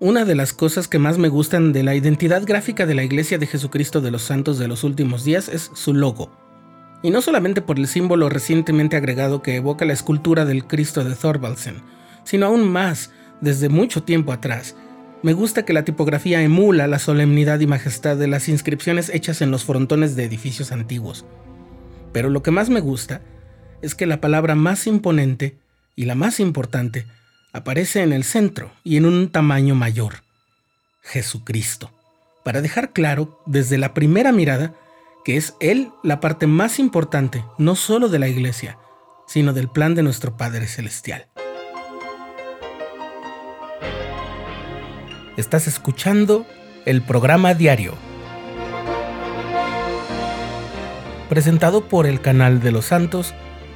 Una de las cosas que más me gustan de la identidad gráfica de la Iglesia de Jesucristo de los Santos de los Últimos Días es su logo. Y no solamente por el símbolo recientemente agregado que evoca la escultura del Cristo de Thorvaldsen, sino aún más, desde mucho tiempo atrás. Me gusta que la tipografía emula la solemnidad y majestad de las inscripciones hechas en los frontones de edificios antiguos. Pero lo que más me gusta es que la palabra más imponente y la más importante aparece en el centro y en un tamaño mayor, Jesucristo, para dejar claro desde la primera mirada que es Él la parte más importante no solo de la iglesia, sino del plan de nuestro Padre Celestial. Estás escuchando el programa diario, presentado por el canal de los santos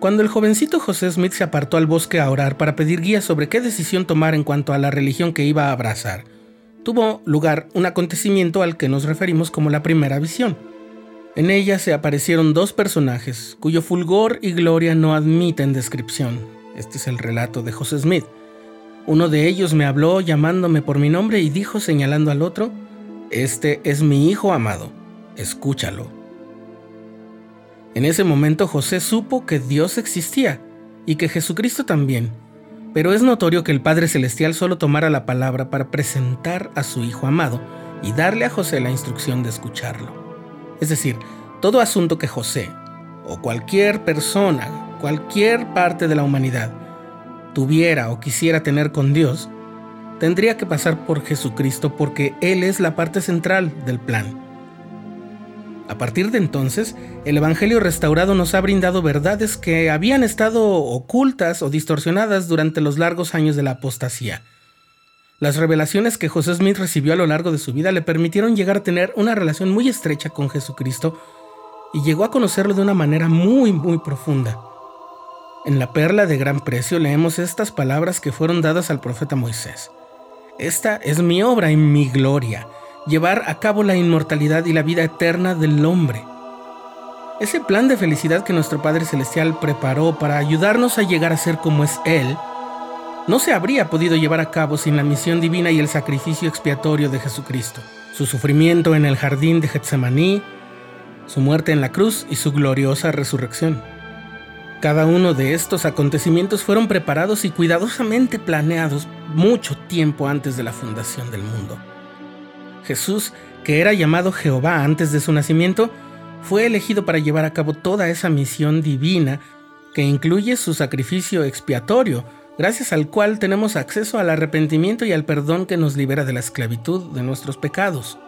Cuando el jovencito José Smith se apartó al bosque a orar para pedir guías sobre qué decisión tomar en cuanto a la religión que iba a abrazar, tuvo lugar un acontecimiento al que nos referimos como la primera visión. En ella se aparecieron dos personajes cuyo fulgor y gloria no admiten descripción. Este es el relato de José Smith. Uno de ellos me habló llamándome por mi nombre y dijo señalando al otro, Este es mi hijo amado, escúchalo. En ese momento José supo que Dios existía y que Jesucristo también, pero es notorio que el Padre Celestial solo tomara la palabra para presentar a su Hijo amado y darle a José la instrucción de escucharlo. Es decir, todo asunto que José, o cualquier persona, cualquier parte de la humanidad, tuviera o quisiera tener con Dios, tendría que pasar por Jesucristo porque Él es la parte central del plan. A partir de entonces, el Evangelio restaurado nos ha brindado verdades que habían estado ocultas o distorsionadas durante los largos años de la apostasía. Las revelaciones que José Smith recibió a lo largo de su vida le permitieron llegar a tener una relación muy estrecha con Jesucristo y llegó a conocerlo de una manera muy, muy profunda. En la perla de gran precio leemos estas palabras que fueron dadas al profeta Moisés. Esta es mi obra y mi gloria llevar a cabo la inmortalidad y la vida eterna del hombre. Ese plan de felicidad que nuestro Padre Celestial preparó para ayudarnos a llegar a ser como es Él, no se habría podido llevar a cabo sin la misión divina y el sacrificio expiatorio de Jesucristo, su sufrimiento en el jardín de Getsemaní, su muerte en la cruz y su gloriosa resurrección. Cada uno de estos acontecimientos fueron preparados y cuidadosamente planeados mucho tiempo antes de la fundación del mundo. Jesús, que era llamado Jehová antes de su nacimiento, fue elegido para llevar a cabo toda esa misión divina que incluye su sacrificio expiatorio, gracias al cual tenemos acceso al arrepentimiento y al perdón que nos libera de la esclavitud de nuestros pecados,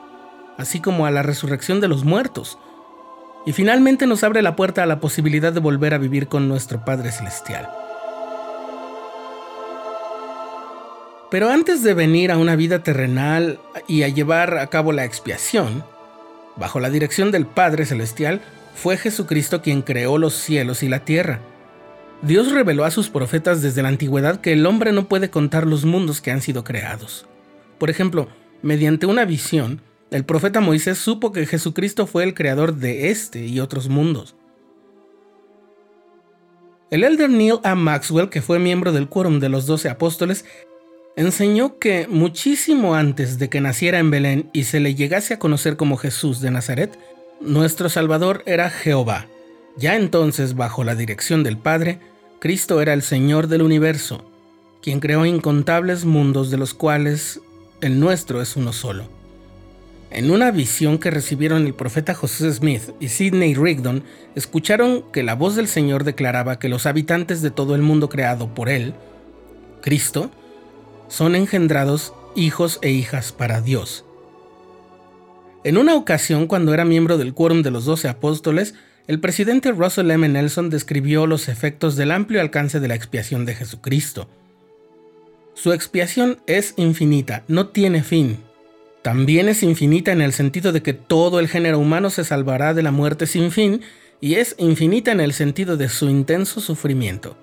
así como a la resurrección de los muertos, y finalmente nos abre la puerta a la posibilidad de volver a vivir con nuestro Padre Celestial. Pero antes de venir a una vida terrenal y a llevar a cabo la expiación, bajo la dirección del Padre Celestial, fue Jesucristo quien creó los cielos y la tierra. Dios reveló a sus profetas desde la antigüedad que el hombre no puede contar los mundos que han sido creados. Por ejemplo, mediante una visión, el profeta Moisés supo que Jesucristo fue el creador de este y otros mundos. El elder Neil A. Maxwell, que fue miembro del quórum de los doce apóstoles, enseñó que muchísimo antes de que naciera en Belén y se le llegase a conocer como Jesús de Nazaret, nuestro Salvador era Jehová. Ya entonces, bajo la dirección del Padre, Cristo era el Señor del universo, quien creó incontables mundos de los cuales el nuestro es uno solo. En una visión que recibieron el profeta José Smith y Sidney Rigdon, escucharon que la voz del Señor declaraba que los habitantes de todo el mundo creado por Él, Cristo, son engendrados hijos e hijas para Dios. En una ocasión, cuando era miembro del quórum de los doce apóstoles, el presidente Russell M. Nelson describió los efectos del amplio alcance de la expiación de Jesucristo. Su expiación es infinita, no tiene fin. También es infinita en el sentido de que todo el género humano se salvará de la muerte sin fin, y es infinita en el sentido de su intenso sufrimiento.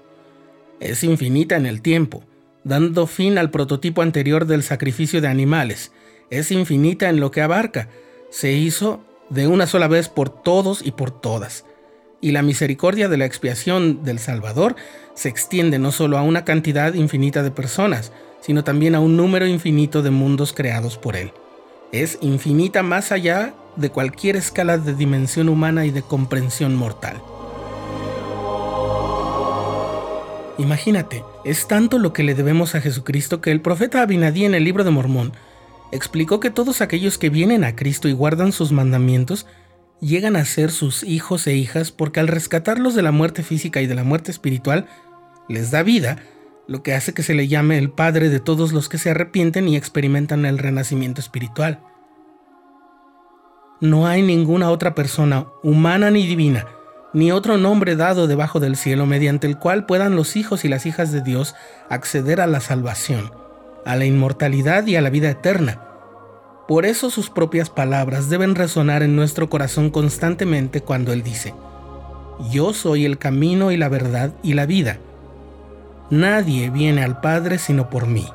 Es infinita en el tiempo, dando fin al prototipo anterior del sacrificio de animales. Es infinita en lo que abarca. Se hizo de una sola vez por todos y por todas. Y la misericordia de la expiación del Salvador se extiende no solo a una cantidad infinita de personas, sino también a un número infinito de mundos creados por Él. Es infinita más allá de cualquier escala de dimensión humana y de comprensión mortal. Imagínate, es tanto lo que le debemos a Jesucristo que el profeta Abinadí en el libro de Mormón explicó que todos aquellos que vienen a Cristo y guardan sus mandamientos llegan a ser sus hijos e hijas porque al rescatarlos de la muerte física y de la muerte espiritual, les da vida, lo que hace que se le llame el Padre de todos los que se arrepienten y experimentan el renacimiento espiritual. No hay ninguna otra persona, humana ni divina, ni otro nombre dado debajo del cielo mediante el cual puedan los hijos y las hijas de Dios acceder a la salvación, a la inmortalidad y a la vida eterna. Por eso sus propias palabras deben resonar en nuestro corazón constantemente cuando Él dice, Yo soy el camino y la verdad y la vida. Nadie viene al Padre sino por mí.